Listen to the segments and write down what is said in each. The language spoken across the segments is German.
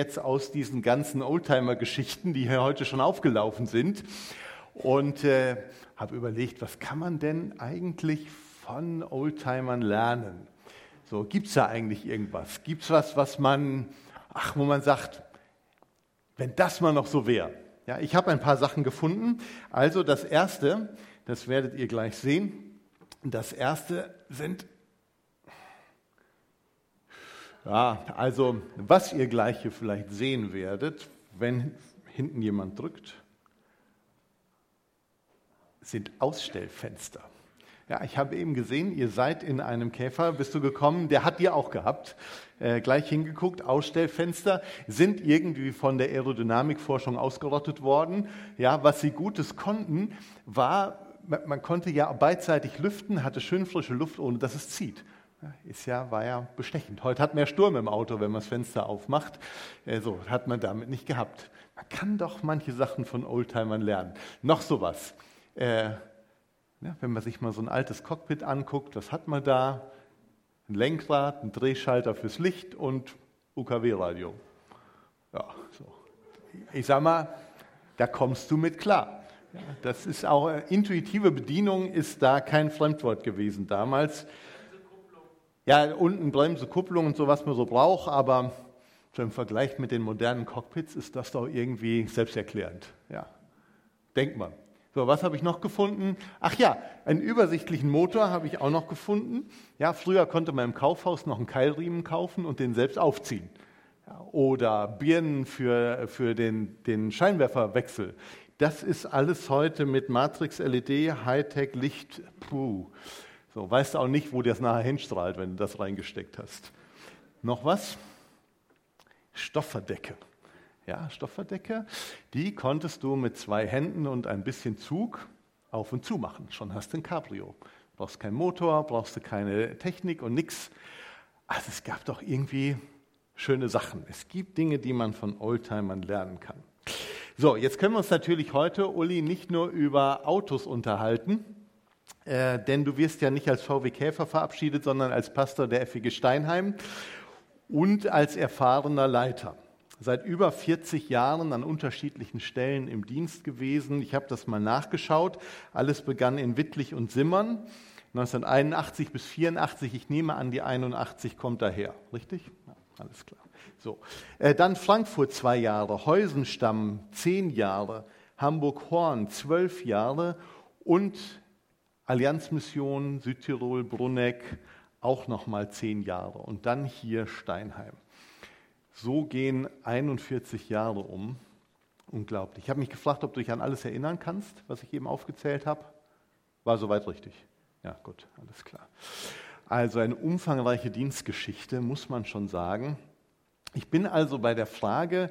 jetzt aus diesen ganzen Oldtimer-Geschichten, die hier heute schon aufgelaufen sind. Und äh, habe überlegt, was kann man denn eigentlich von Oldtimern lernen? So, gibt es da eigentlich irgendwas? Gibt es was, was man, ach, wo man sagt, wenn das mal noch so wäre? Ja, ich habe ein paar Sachen gefunden. Also das erste, das werdet ihr gleich sehen. Das erste sind ja, also was ihr gleich hier vielleicht sehen werdet, wenn hinten jemand drückt, sind Ausstellfenster. Ja, ich habe eben gesehen, ihr seid in einem Käfer, bist du gekommen, der hat ihr auch gehabt. Äh, gleich hingeguckt, Ausstellfenster sind irgendwie von der Aerodynamikforschung ausgerottet worden. Ja, was sie Gutes konnten, war, man konnte ja beidseitig lüften, hatte schön frische Luft, ohne dass es zieht. Ist ja, war ja bestechend. Heute hat man Sturm im Auto, wenn man das Fenster aufmacht. Äh, so hat man damit nicht gehabt. Man kann doch manche Sachen von Oldtimern lernen. Noch sowas. Äh, wenn man sich mal so ein altes Cockpit anguckt, was hat man da? Ein Lenkrad, ein Drehschalter fürs Licht und UKW-Radio. Ja, so. Ich sag mal, da kommst du mit klar. Das ist auch äh, intuitive Bedienung ist da kein Fremdwort gewesen damals. Ja, unten Bremse, Kupplung und so, was man so braucht, aber so im Vergleich mit den modernen Cockpits ist das doch irgendwie selbsterklärend. Ja, denkt man. So, was habe ich noch gefunden? Ach ja, einen übersichtlichen Motor habe ich auch noch gefunden. Ja, früher konnte man im Kaufhaus noch einen Keilriemen kaufen und den selbst aufziehen. Ja, oder Birnen für, für den, den Scheinwerferwechsel. Das ist alles heute mit Matrix LED, Hightech, Licht. Puh. So, weißt du auch nicht, wo das nachher hinstrahlt, wenn du das reingesteckt hast. Noch was? Stoffverdecke. Ja, Stoffverdecke, die konntest du mit zwei Händen und ein bisschen Zug auf und zu machen. Schon hast du ein Cabrio. Brauchst keinen Motor, brauchst du keine Technik und nichts. Also es gab doch irgendwie schöne Sachen. Es gibt Dinge, die man von Oldtimern lernen kann. So, jetzt können wir uns natürlich heute, Uli, nicht nur über Autos unterhalten, äh, denn du wirst ja nicht als VW Käfer verabschiedet, sondern als Pastor der FEG Steinheim und als erfahrener Leiter. Seit über 40 Jahren an unterschiedlichen Stellen im Dienst gewesen. Ich habe das mal nachgeschaut. Alles begann in Wittlich und Simmern. 1981 bis 84, ich nehme an, die 81 kommt daher, richtig? Ja, alles klar. So. Äh, dann Frankfurt zwei Jahre, Heusenstamm zehn Jahre, Hamburg-Horn zwölf Jahre und Allianzmission Südtirol, Brunneck, auch noch mal zehn Jahre und dann hier Steinheim. So gehen 41 Jahre um. Unglaublich. Ich habe mich gefragt, ob du dich an alles erinnern kannst, was ich eben aufgezählt habe. War soweit richtig. Ja, gut, alles klar. Also eine umfangreiche Dienstgeschichte, muss man schon sagen. Ich bin also bei der Frage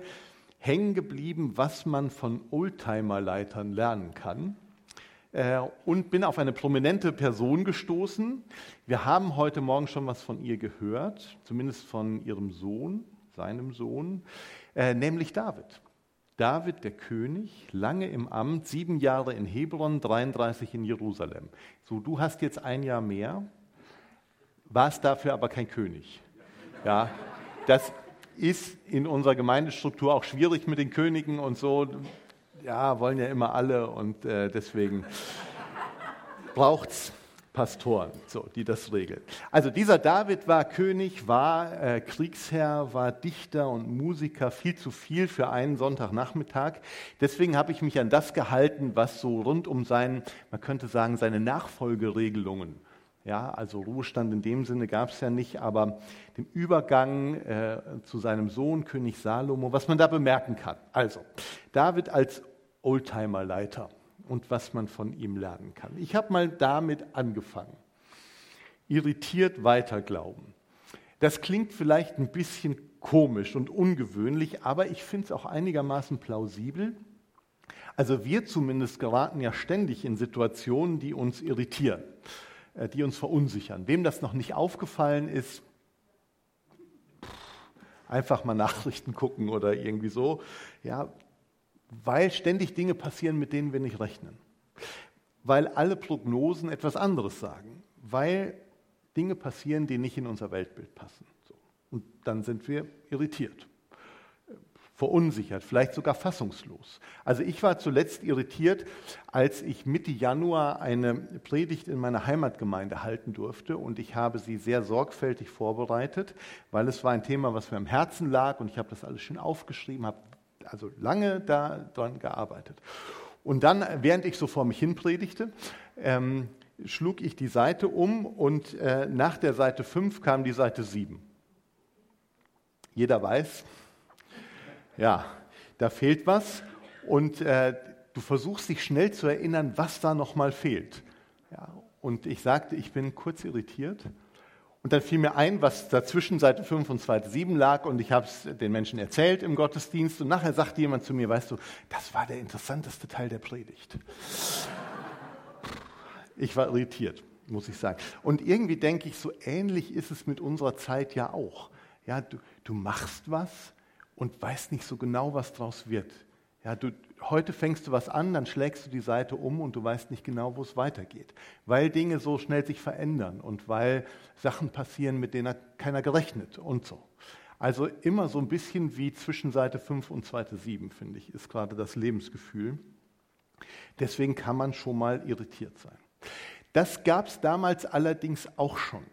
hängen geblieben, was man von Oldtimer-Leitern lernen kann. Äh, und bin auf eine prominente Person gestoßen. Wir haben heute Morgen schon was von ihr gehört, zumindest von ihrem Sohn, seinem Sohn, äh, nämlich David. David, der König, lange im Amt, sieben Jahre in Hebron, 33 in Jerusalem. So, du hast jetzt ein Jahr mehr, warst dafür aber kein König. Ja, das ist in unserer Gemeindestruktur auch schwierig mit den Königen und so ja, wollen ja immer alle und äh, deswegen braucht es Pastoren, so, die das regeln. Also dieser David war König, war äh, Kriegsherr, war Dichter und Musiker, viel zu viel für einen Sonntagnachmittag. Deswegen habe ich mich an das gehalten, was so rund um seinen, man könnte sagen, seine Nachfolgeregelungen ja, also Ruhestand in dem Sinne gab es ja nicht, aber den Übergang äh, zu seinem Sohn, König Salomo, was man da bemerken kann. Also, David als Oldtimer-Leiter und was man von ihm lernen kann. Ich habe mal damit angefangen. Irritiert weiterglauben. Das klingt vielleicht ein bisschen komisch und ungewöhnlich, aber ich finde es auch einigermaßen plausibel. Also wir zumindest geraten ja ständig in Situationen, die uns irritieren, äh, die uns verunsichern. Wem das noch nicht aufgefallen ist, einfach mal Nachrichten gucken oder irgendwie so. Ja, weil ständig Dinge passieren, mit denen wir nicht rechnen. Weil alle Prognosen etwas anderes sagen. Weil Dinge passieren, die nicht in unser Weltbild passen. Und dann sind wir irritiert. verunsichert, vielleicht sogar fassungslos. Also ich war zuletzt irritiert, als ich Mitte Januar eine Predigt in meiner Heimatgemeinde halten durfte und ich habe sie sehr sorgfältig vorbereitet, weil es war ein Thema, was mir am Herzen lag und ich habe das alles schön aufgeschrieben, habe also lange daran gearbeitet. Und dann, während ich so vor mich hin predigte, ähm, schlug ich die Seite um und äh, nach der Seite 5 kam die Seite 7. Jeder weiß, ja, da fehlt was und äh, du versuchst dich schnell zu erinnern, was da nochmal fehlt. Ja, und ich sagte, ich bin kurz irritiert. Und dann fiel mir ein, was dazwischen Seite 5 und Seite 7 lag und ich habe es den Menschen erzählt im Gottesdienst und nachher sagte jemand zu mir, weißt du, das war der interessanteste Teil der Predigt. Ich war irritiert, muss ich sagen. Und irgendwie denke ich, so ähnlich ist es mit unserer Zeit ja auch. Ja, du, du machst was und weißt nicht so genau, was daraus wird. Ja, du, heute fängst du was an, dann schlägst du die Seite um und du weißt nicht genau, wo es weitergeht. Weil Dinge so schnell sich verändern und weil Sachen passieren, mit denen keiner gerechnet und so. Also immer so ein bisschen wie zwischen Seite 5 und Seite 7, finde ich, ist gerade das Lebensgefühl. Deswegen kann man schon mal irritiert sein. Das gab es damals allerdings auch schon.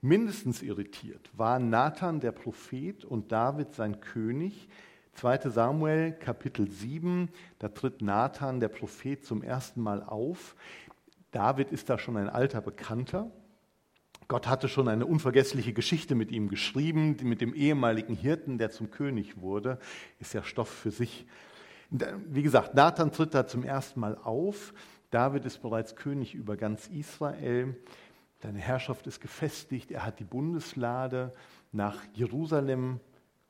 Mindestens irritiert waren Nathan der Prophet und David sein König. 2 Samuel Kapitel 7, da tritt Nathan der Prophet zum ersten Mal auf. David ist da schon ein alter Bekannter. Gott hatte schon eine unvergessliche Geschichte mit ihm geschrieben, mit dem ehemaligen Hirten, der zum König wurde. Ist ja Stoff für sich. Wie gesagt, Nathan tritt da zum ersten Mal auf. David ist bereits König über ganz Israel. Seine Herrschaft ist gefestigt. Er hat die Bundeslade nach Jerusalem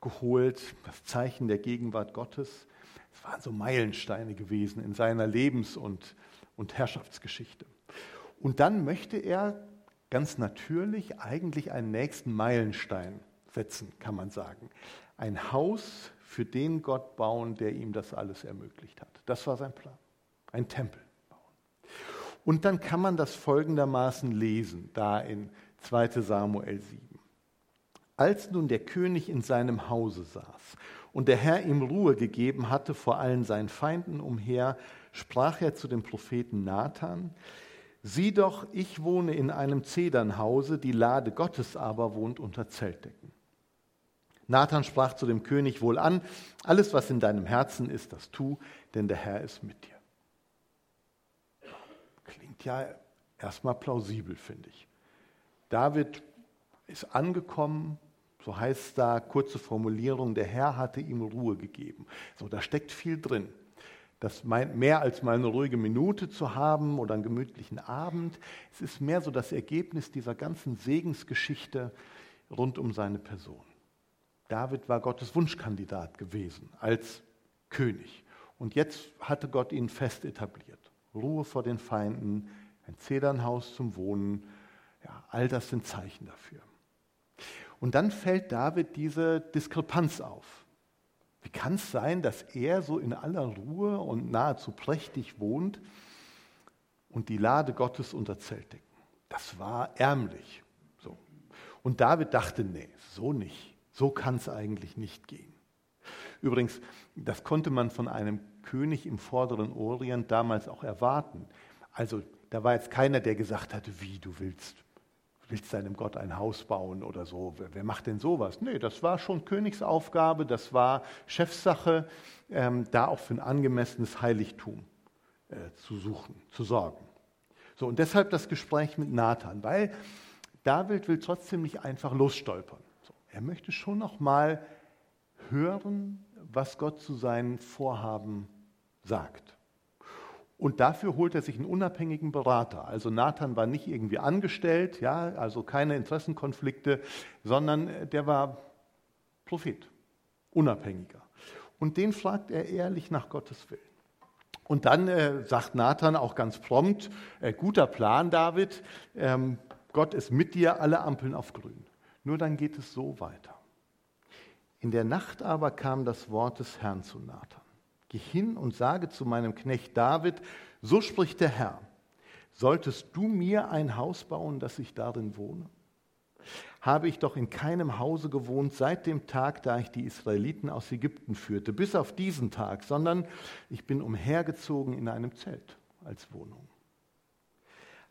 geholt, das Zeichen der Gegenwart Gottes. Es waren so Meilensteine gewesen in seiner Lebens- und, und Herrschaftsgeschichte. Und dann möchte er ganz natürlich eigentlich einen nächsten Meilenstein setzen, kann man sagen. Ein Haus für den Gott bauen, der ihm das alles ermöglicht hat. Das war sein Plan. Ein Tempel. Und dann kann man das folgendermaßen lesen, da in 2 Samuel 7. Als nun der König in seinem Hause saß und der Herr ihm Ruhe gegeben hatte vor allen seinen Feinden umher, sprach er zu dem Propheten Nathan, Sieh doch, ich wohne in einem Zedernhause, die Lade Gottes aber wohnt unter Zeltdecken. Nathan sprach zu dem König wohl an, alles was in deinem Herzen ist, das tu, denn der Herr ist mit dir ja erstmal plausibel, finde ich. David ist angekommen, so heißt da kurze Formulierung, der Herr hatte ihm Ruhe gegeben. So, da steckt viel drin. Das meint mehr als mal eine ruhige Minute zu haben oder einen gemütlichen Abend. Es ist mehr so das Ergebnis dieser ganzen Segensgeschichte rund um seine Person. David war Gottes Wunschkandidat gewesen als König. Und jetzt hatte Gott ihn fest etabliert. Ruhe vor den Feinden, ein Zedernhaus zum Wohnen. Ja, all das sind Zeichen dafür. Und dann fällt David diese Diskrepanz auf. Wie kann es sein, dass er so in aller Ruhe und nahezu prächtig wohnt und die Lade Gottes unter Zeltdecken? Das war ärmlich. So. Und David dachte, nee, so nicht. So kann es eigentlich nicht gehen. Übrigens, das konnte man von einem König im vorderen Orient damals auch erwarten. Also da war jetzt keiner, der gesagt hatte, wie du willst, willst deinem Gott ein Haus bauen oder so. Wer, macht denn sowas? Nee, das war schon Königsaufgabe, das war Chefsache, ähm, da auch für ein angemessenes Heiligtum äh, zu suchen, zu sorgen. So, und deshalb das Gespräch mit Nathan, weil David will trotzdem nicht einfach losstolpern. So, er möchte schon noch mal hören, was Gott zu seinen Vorhaben sagt. Und dafür holt er sich einen unabhängigen Berater. Also Nathan war nicht irgendwie angestellt, ja, also keine Interessenkonflikte, sondern der war Prophet, unabhängiger. Und den fragt er ehrlich nach Gottes Willen. Und dann äh, sagt Nathan auch ganz prompt, äh, guter Plan, David, ähm, Gott ist mit dir, alle Ampeln auf grün. Nur dann geht es so weiter. In der Nacht aber kam das Wort des Herrn zu Nathan. Geh hin und sage zu meinem Knecht David, so spricht der Herr, solltest du mir ein Haus bauen, dass ich darin wohne? habe ich doch in keinem Hause gewohnt seit dem Tag, da ich die Israeliten aus Ägypten führte, bis auf diesen Tag, sondern ich bin umhergezogen in einem Zelt als Wohnung.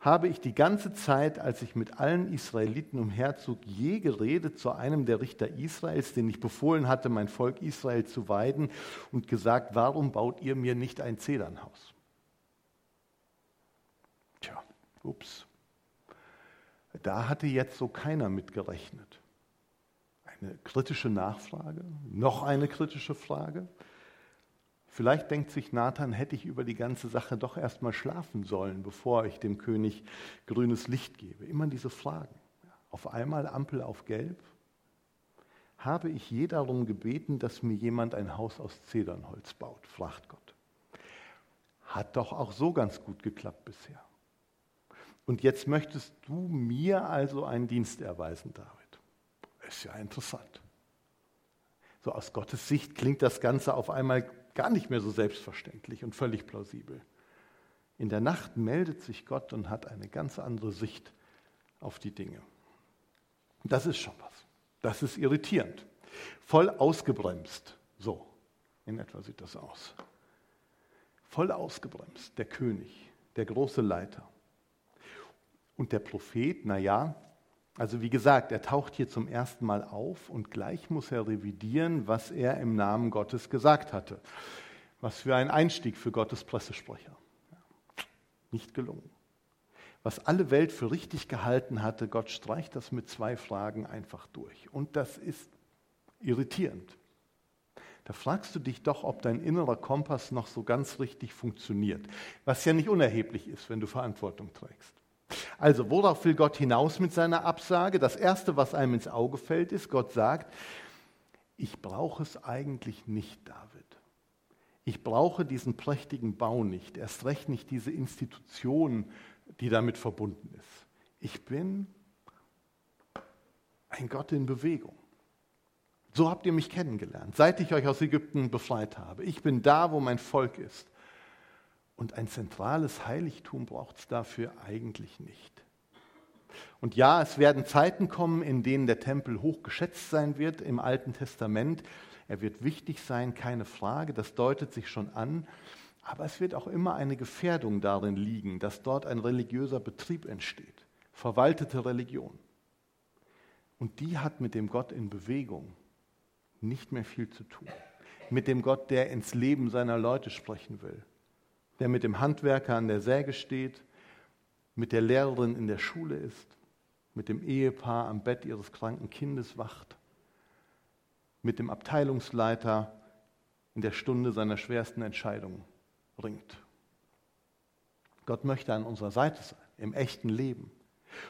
Habe ich die ganze Zeit, als ich mit allen Israeliten umherzog, je geredet zu einem der Richter Israels, den ich befohlen hatte, mein Volk Israel zu weiden, und gesagt, warum baut ihr mir nicht ein Zedernhaus? Tja, ups. Da hatte jetzt so keiner mit gerechnet. Eine kritische Nachfrage, noch eine kritische Frage. Vielleicht denkt sich Nathan, hätte ich über die ganze Sache doch erstmal schlafen sollen, bevor ich dem König grünes Licht gebe. Immer diese Fragen. Auf einmal Ampel auf Gelb. Habe ich je darum gebeten, dass mir jemand ein Haus aus Zedernholz baut, fragt Gott. Hat doch auch so ganz gut geklappt bisher. Und jetzt möchtest du mir also einen Dienst erweisen, David. Ist ja interessant. So aus Gottes Sicht klingt das Ganze auf einmal gar nicht mehr so selbstverständlich und völlig plausibel. In der Nacht meldet sich Gott und hat eine ganz andere Sicht auf die Dinge. Das ist schon was. Das ist irritierend. Voll ausgebremst. So, in etwa sieht das aus. Voll ausgebremst, der König, der große Leiter. Und der Prophet, naja, also wie gesagt, er taucht hier zum ersten Mal auf und gleich muss er revidieren, was er im Namen Gottes gesagt hatte. Was für ein Einstieg für Gottes Pressesprecher. Nicht gelungen. Was alle Welt für richtig gehalten hatte, Gott streicht das mit zwei Fragen einfach durch. Und das ist irritierend. Da fragst du dich doch, ob dein innerer Kompass noch so ganz richtig funktioniert. Was ja nicht unerheblich ist, wenn du Verantwortung trägst. Also, worauf will Gott hinaus mit seiner Absage? Das Erste, was einem ins Auge fällt, ist, Gott sagt, ich brauche es eigentlich nicht, David. Ich brauche diesen prächtigen Bau nicht, erst recht nicht diese Institution, die damit verbunden ist. Ich bin ein Gott in Bewegung. So habt ihr mich kennengelernt, seit ich euch aus Ägypten befreit habe. Ich bin da, wo mein Volk ist. Und ein zentrales Heiligtum braucht es dafür eigentlich nicht. Und ja, es werden Zeiten kommen, in denen der Tempel hoch geschätzt sein wird im Alten Testament. Er wird wichtig sein, keine Frage, das deutet sich schon an. Aber es wird auch immer eine Gefährdung darin liegen, dass dort ein religiöser Betrieb entsteht, verwaltete Religion. Und die hat mit dem Gott in Bewegung nicht mehr viel zu tun. Mit dem Gott, der ins Leben seiner Leute sprechen will der mit dem Handwerker an der Säge steht, mit der Lehrerin in der Schule ist, mit dem Ehepaar am Bett ihres kranken Kindes wacht, mit dem Abteilungsleiter in der Stunde seiner schwersten Entscheidung ringt. Gott möchte an unserer Seite sein, im echten Leben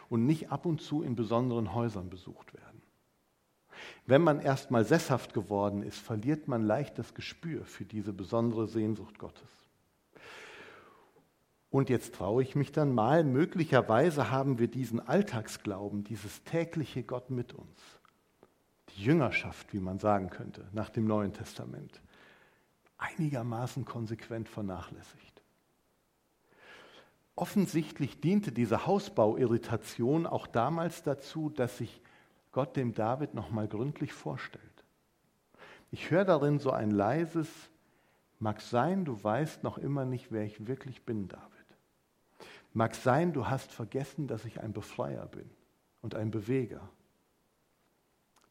und nicht ab und zu in besonderen Häusern besucht werden. Wenn man erstmal sesshaft geworden ist, verliert man leicht das Gespür für diese besondere Sehnsucht Gottes. Und jetzt traue ich mich dann mal, möglicherweise haben wir diesen Alltagsglauben, dieses tägliche Gott mit uns. Die Jüngerschaft, wie man sagen könnte, nach dem Neuen Testament, einigermaßen konsequent vernachlässigt. Offensichtlich diente diese Hausbauirritation auch damals dazu, dass sich Gott dem David nochmal gründlich vorstellt. Ich höre darin so ein leises, mag sein, du weißt noch immer nicht, wer ich wirklich bin, David. Mag sein, du hast vergessen, dass ich ein Befreier bin und ein Beweger.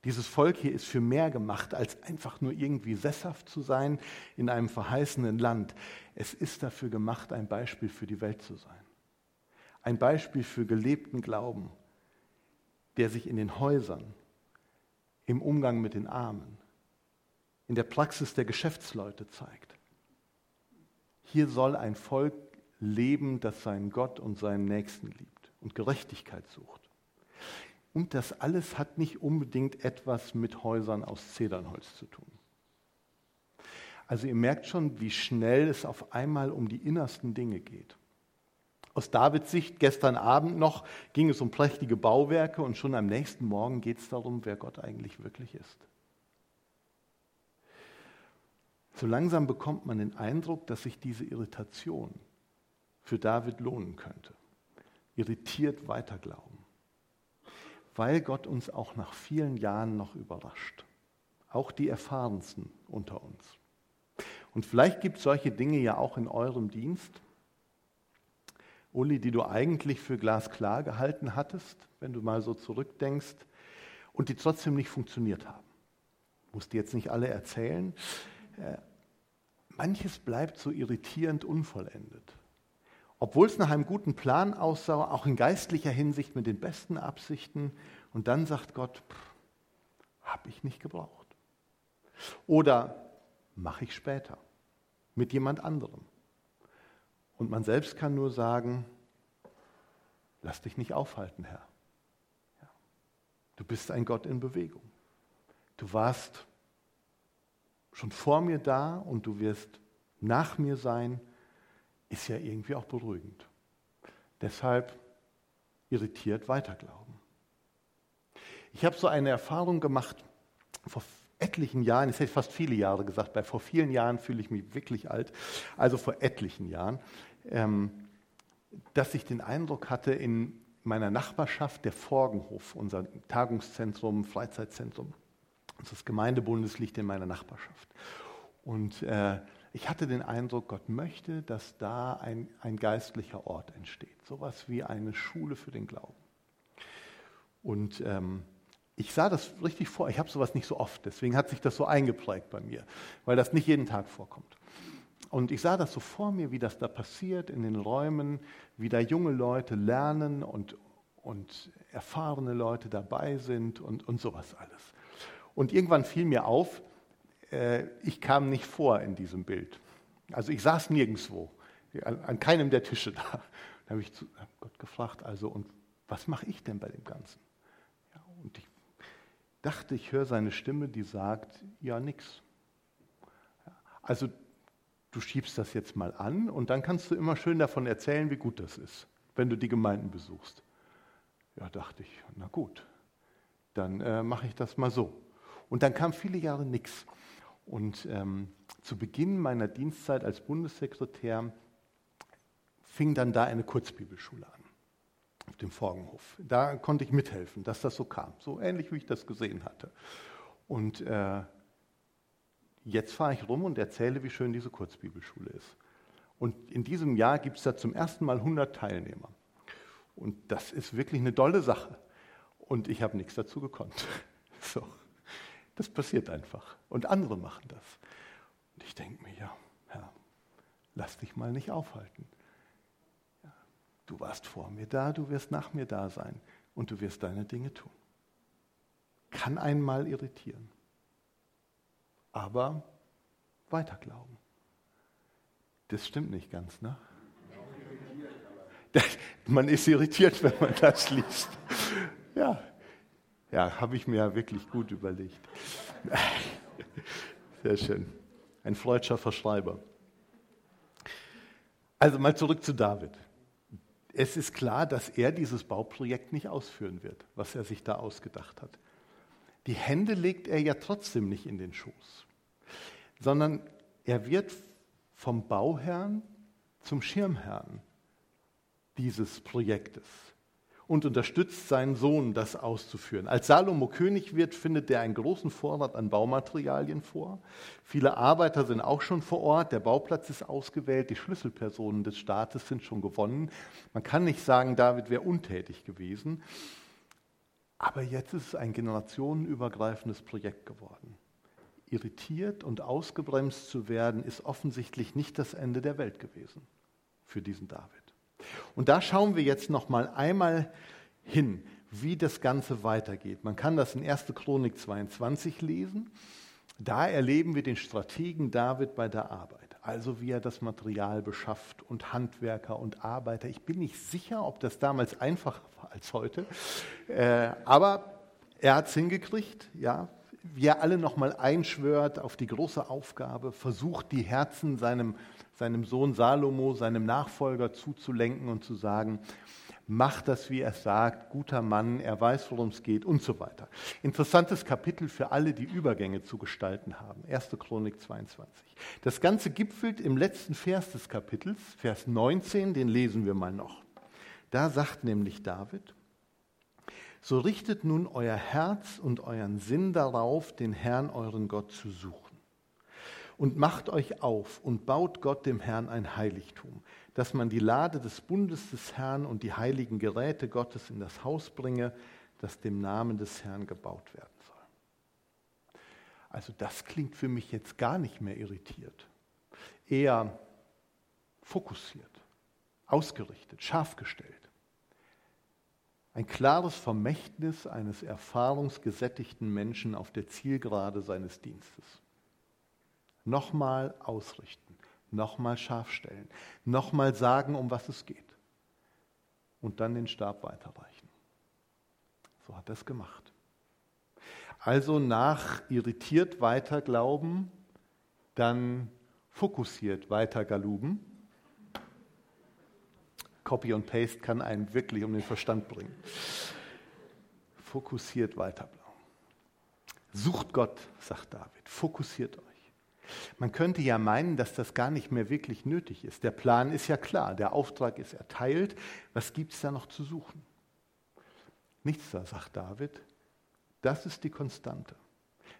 Dieses Volk hier ist für mehr gemacht, als einfach nur irgendwie sesshaft zu sein in einem verheißenen Land. Es ist dafür gemacht, ein Beispiel für die Welt zu sein. Ein Beispiel für gelebten Glauben, der sich in den Häusern, im Umgang mit den Armen, in der Praxis der Geschäftsleute zeigt. Hier soll ein Volk Leben, das seinen Gott und seinen Nächsten liebt und Gerechtigkeit sucht. Und das alles hat nicht unbedingt etwas mit Häusern aus Zedernholz zu tun. Also ihr merkt schon, wie schnell es auf einmal um die innersten Dinge geht. Aus Davids Sicht gestern Abend noch ging es um prächtige Bauwerke und schon am nächsten Morgen geht es darum, wer Gott eigentlich wirklich ist. So langsam bekommt man den Eindruck, dass sich diese Irritation, für David lohnen könnte. Irritiert weiterglauben. weil Gott uns auch nach vielen Jahren noch überrascht. Auch die Erfahrensten unter uns. Und vielleicht gibt es solche Dinge ja auch in eurem Dienst. Uli, die du eigentlich für glasklar gehalten hattest, wenn du mal so zurückdenkst, und die trotzdem nicht funktioniert haben. Musst dir jetzt nicht alle erzählen. Äh, manches bleibt so irritierend unvollendet. Obwohl es nach einem guten Plan aussah, auch in geistlicher Hinsicht mit den besten Absichten. Und dann sagt Gott, habe ich nicht gebraucht. Oder mache ich später mit jemand anderem. Und man selbst kann nur sagen, lass dich nicht aufhalten, Herr. Du bist ein Gott in Bewegung. Du warst schon vor mir da und du wirst nach mir sein, ist ja irgendwie auch beruhigend. Deshalb irritiert weiterglauben. Ich habe so eine Erfahrung gemacht vor etlichen Jahren, ich hätte fast viele Jahre gesagt, bei vor vielen Jahren fühle ich mich wirklich alt, also vor etlichen Jahren, ähm, dass ich den Eindruck hatte, in meiner Nachbarschaft, der Forgenhof, unser Tagungszentrum, Freizeitzentrum, das Gemeindebundes liegt in meiner Nachbarschaft. Und äh, ich hatte den Eindruck, Gott möchte, dass da ein, ein geistlicher Ort entsteht, sowas wie eine Schule für den Glauben. Und ähm, ich sah das richtig vor. Ich habe sowas nicht so oft, deswegen hat sich das so eingeprägt bei mir, weil das nicht jeden Tag vorkommt. Und ich sah das so vor mir, wie das da passiert in den Räumen, wie da junge Leute lernen und, und erfahrene Leute dabei sind und, und sowas alles. Und irgendwann fiel mir auf, ich kam nicht vor in diesem Bild. Also ich saß nirgendwo, an, an keinem der Tische da. Da habe ich zu, hab Gott gefragt, also und was mache ich denn bei dem Ganzen? Ja, und ich dachte, ich höre seine Stimme, die sagt, ja, nix. Also du schiebst das jetzt mal an und dann kannst du immer schön davon erzählen, wie gut das ist, wenn du die Gemeinden besuchst. Ja, dachte ich, na gut, dann äh, mache ich das mal so. Und dann kam viele Jahre nichts. Und ähm, zu Beginn meiner Dienstzeit als Bundessekretär fing dann da eine Kurzbibelschule an auf dem Forgenhof. Da konnte ich mithelfen, dass das so kam, so ähnlich wie ich das gesehen hatte. Und äh, jetzt fahre ich rum und erzähle, wie schön diese Kurzbibelschule ist. Und in diesem Jahr gibt es da zum ersten Mal 100 Teilnehmer. Und das ist wirklich eine tolle Sache. Und ich habe nichts dazu gekonnt. So. Das passiert einfach. Und andere machen das. Und ich denke mir, ja, Herr, lass dich mal nicht aufhalten. Du warst vor mir da, du wirst nach mir da sein und du wirst deine Dinge tun. Kann einmal irritieren, aber weiter glauben. Das stimmt nicht ganz, ne? Man ist irritiert, wenn man das liest. Ja, ja habe ich mir ja wirklich gut überlegt. Sehr schön. Ein freudscher Verschreiber. Also mal zurück zu David es ist klar, dass er dieses Bauprojekt nicht ausführen wird, was er sich da ausgedacht hat. Die Hände legt er ja trotzdem nicht in den Schoß, sondern er wird vom Bauherrn zum Schirmherrn dieses Projektes und unterstützt seinen Sohn, das auszuführen. Als Salomo König wird, findet er einen großen Vorrat an Baumaterialien vor. Viele Arbeiter sind auch schon vor Ort, der Bauplatz ist ausgewählt, die Schlüsselpersonen des Staates sind schon gewonnen. Man kann nicht sagen, David wäre untätig gewesen, aber jetzt ist es ein generationenübergreifendes Projekt geworden. Irritiert und ausgebremst zu werden, ist offensichtlich nicht das Ende der Welt gewesen für diesen David. Und da schauen wir jetzt noch mal einmal hin, wie das Ganze weitergeht. Man kann das in 1. Chronik 22 lesen. Da erleben wir den Strategen David bei der Arbeit, also wie er das Material beschafft und Handwerker und Arbeiter. Ich bin nicht sicher, ob das damals einfacher war als heute, äh, aber er hat es hingekriegt, ja, wie er alle nochmal einschwört auf die große Aufgabe, versucht die Herzen seinem seinem Sohn Salomo, seinem Nachfolger zuzulenken und zu sagen, mach das, wie er sagt, guter Mann, er weiß, worum es geht und so weiter. Interessantes Kapitel für alle, die Übergänge zu gestalten haben. 1. Chronik 22. Das Ganze gipfelt im letzten Vers des Kapitels, Vers 19, den lesen wir mal noch. Da sagt nämlich David, So richtet nun euer Herz und euren Sinn darauf, den Herrn, euren Gott, zu suchen. Und macht euch auf und baut Gott dem Herrn ein Heiligtum, dass man die Lade des Bundes des Herrn und die heiligen Geräte Gottes in das Haus bringe, das dem Namen des Herrn gebaut werden soll. Also das klingt für mich jetzt gar nicht mehr irritiert, eher fokussiert, ausgerichtet, scharf gestellt. Ein klares Vermächtnis eines erfahrungsgesättigten Menschen auf der Zielgerade seines Dienstes. Nochmal ausrichten, nochmal scharf stellen, nochmal sagen, um was es geht. Und dann den Stab weiterreichen. So hat er es gemacht. Also nach irritiert weiter glauben, dann fokussiert weiter galuben Copy und Paste kann einen wirklich um den Verstand bringen. Fokussiert weiterbleiben. Sucht Gott, sagt David. Fokussiert euch. Man könnte ja meinen, dass das gar nicht mehr wirklich nötig ist. Der Plan ist ja klar, der Auftrag ist erteilt. Was gibt es da noch zu suchen? Nichts da, sagt David. Das ist die Konstante.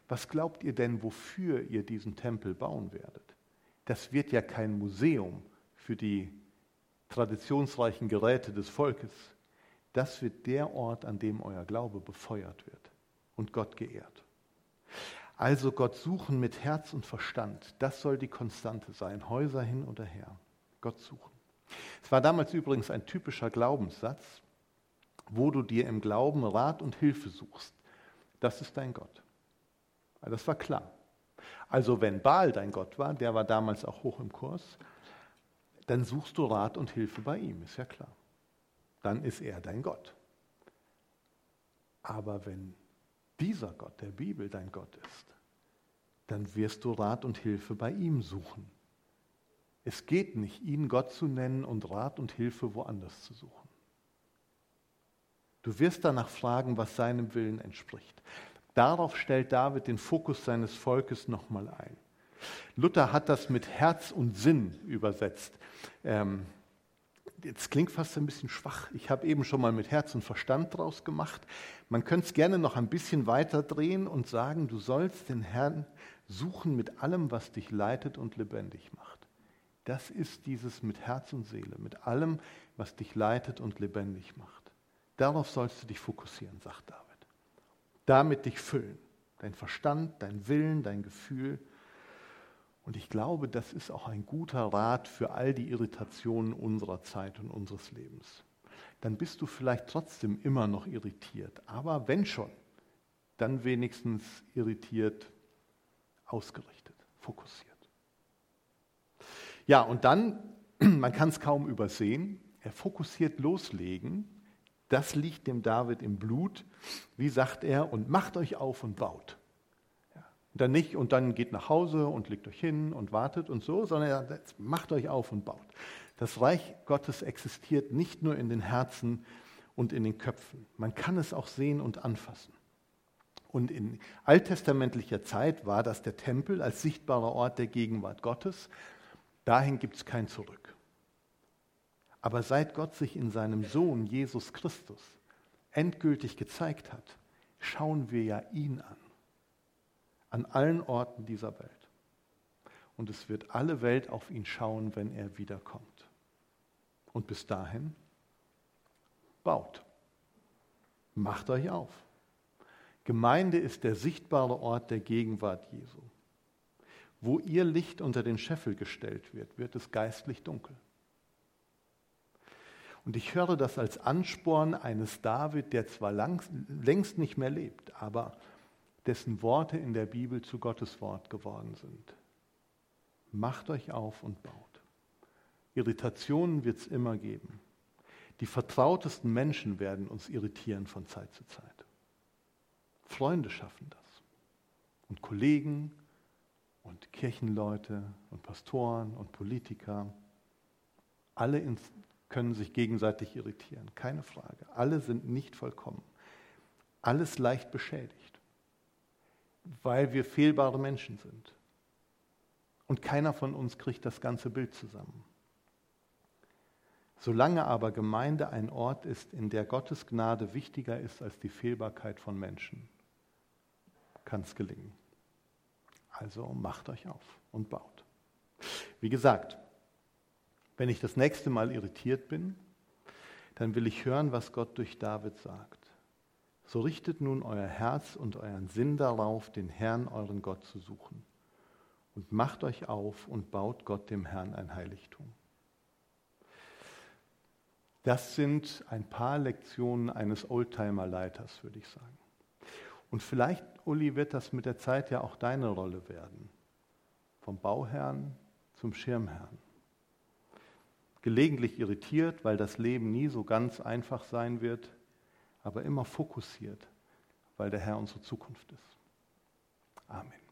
Was glaubt ihr denn, wofür ihr diesen Tempel bauen werdet? Das wird ja kein Museum für die traditionsreichen Geräte des Volkes, das wird der Ort, an dem euer Glaube befeuert wird und Gott geehrt. Also Gott suchen mit Herz und Verstand, das soll die Konstante sein, Häuser hin oder her. Gott suchen. Es war damals übrigens ein typischer Glaubenssatz, wo du dir im Glauben Rat und Hilfe suchst. Das ist dein Gott. Das war klar. Also wenn Baal dein Gott war, der war damals auch hoch im Kurs, dann suchst du Rat und Hilfe bei ihm, ist ja klar. Dann ist er dein Gott. Aber wenn dieser Gott der Bibel dein Gott ist, dann wirst du Rat und Hilfe bei ihm suchen. Es geht nicht, ihn Gott zu nennen und Rat und Hilfe woanders zu suchen. Du wirst danach fragen, was seinem Willen entspricht. Darauf stellt David den Fokus seines Volkes nochmal ein. Luther hat das mit Herz und Sinn übersetzt. Ähm, jetzt klingt fast ein bisschen schwach. Ich habe eben schon mal mit Herz und Verstand draus gemacht. Man könnte es gerne noch ein bisschen weiter drehen und sagen, du sollst den Herrn suchen mit allem, was dich leitet und lebendig macht. Das ist dieses mit Herz und Seele, mit allem, was dich leitet und lebendig macht. Darauf sollst du dich fokussieren, sagt David. Damit dich füllen. Dein Verstand, dein Willen, dein Gefühl und ich glaube, das ist auch ein guter Rat für all die Irritationen unserer Zeit und unseres Lebens. Dann bist du vielleicht trotzdem immer noch irritiert, aber wenn schon, dann wenigstens irritiert, ausgerichtet, fokussiert. Ja, und dann, man kann es kaum übersehen, er fokussiert loslegen, das liegt dem David im Blut. Wie sagt er, und macht euch auf und baut. Und dann nicht und dann geht nach Hause und legt euch hin und wartet und so, sondern er sagt, macht euch auf und baut. Das Reich Gottes existiert nicht nur in den Herzen und in den Köpfen. Man kann es auch sehen und anfassen. Und in alttestamentlicher Zeit war das der Tempel als sichtbarer Ort der Gegenwart Gottes. Dahin gibt es kein Zurück. Aber seit Gott sich in seinem Sohn Jesus Christus endgültig gezeigt hat, schauen wir ja ihn an an allen Orten dieser Welt. Und es wird alle Welt auf ihn schauen, wenn er wiederkommt. Und bis dahin baut. Macht euch auf. Gemeinde ist der sichtbare Ort der Gegenwart Jesu. Wo ihr Licht unter den Scheffel gestellt wird, wird es geistlich dunkel. Und ich höre das als Ansporn eines David, der zwar lang, längst nicht mehr lebt, aber dessen Worte in der Bibel zu Gottes Wort geworden sind. Macht euch auf und baut. Irritationen wird es immer geben. Die vertrautesten Menschen werden uns irritieren von Zeit zu Zeit. Freunde schaffen das. Und Kollegen und Kirchenleute und Pastoren und Politiker. Alle können sich gegenseitig irritieren, keine Frage. Alle sind nicht vollkommen. Alles leicht beschädigt weil wir fehlbare Menschen sind. Und keiner von uns kriegt das ganze Bild zusammen. Solange aber Gemeinde ein Ort ist, in der Gottes Gnade wichtiger ist als die Fehlbarkeit von Menschen, kann es gelingen. Also macht euch auf und baut. Wie gesagt, wenn ich das nächste Mal irritiert bin, dann will ich hören, was Gott durch David sagt. So richtet nun euer Herz und euren Sinn darauf, den Herrn, euren Gott, zu suchen. Und macht euch auf und baut Gott dem Herrn ein Heiligtum. Das sind ein paar Lektionen eines Oldtimer-Leiters, würde ich sagen. Und vielleicht, Uli, wird das mit der Zeit ja auch deine Rolle werden. Vom Bauherrn zum Schirmherrn. Gelegentlich irritiert, weil das Leben nie so ganz einfach sein wird, aber immer fokussiert, weil der Herr unsere Zukunft ist. Amen.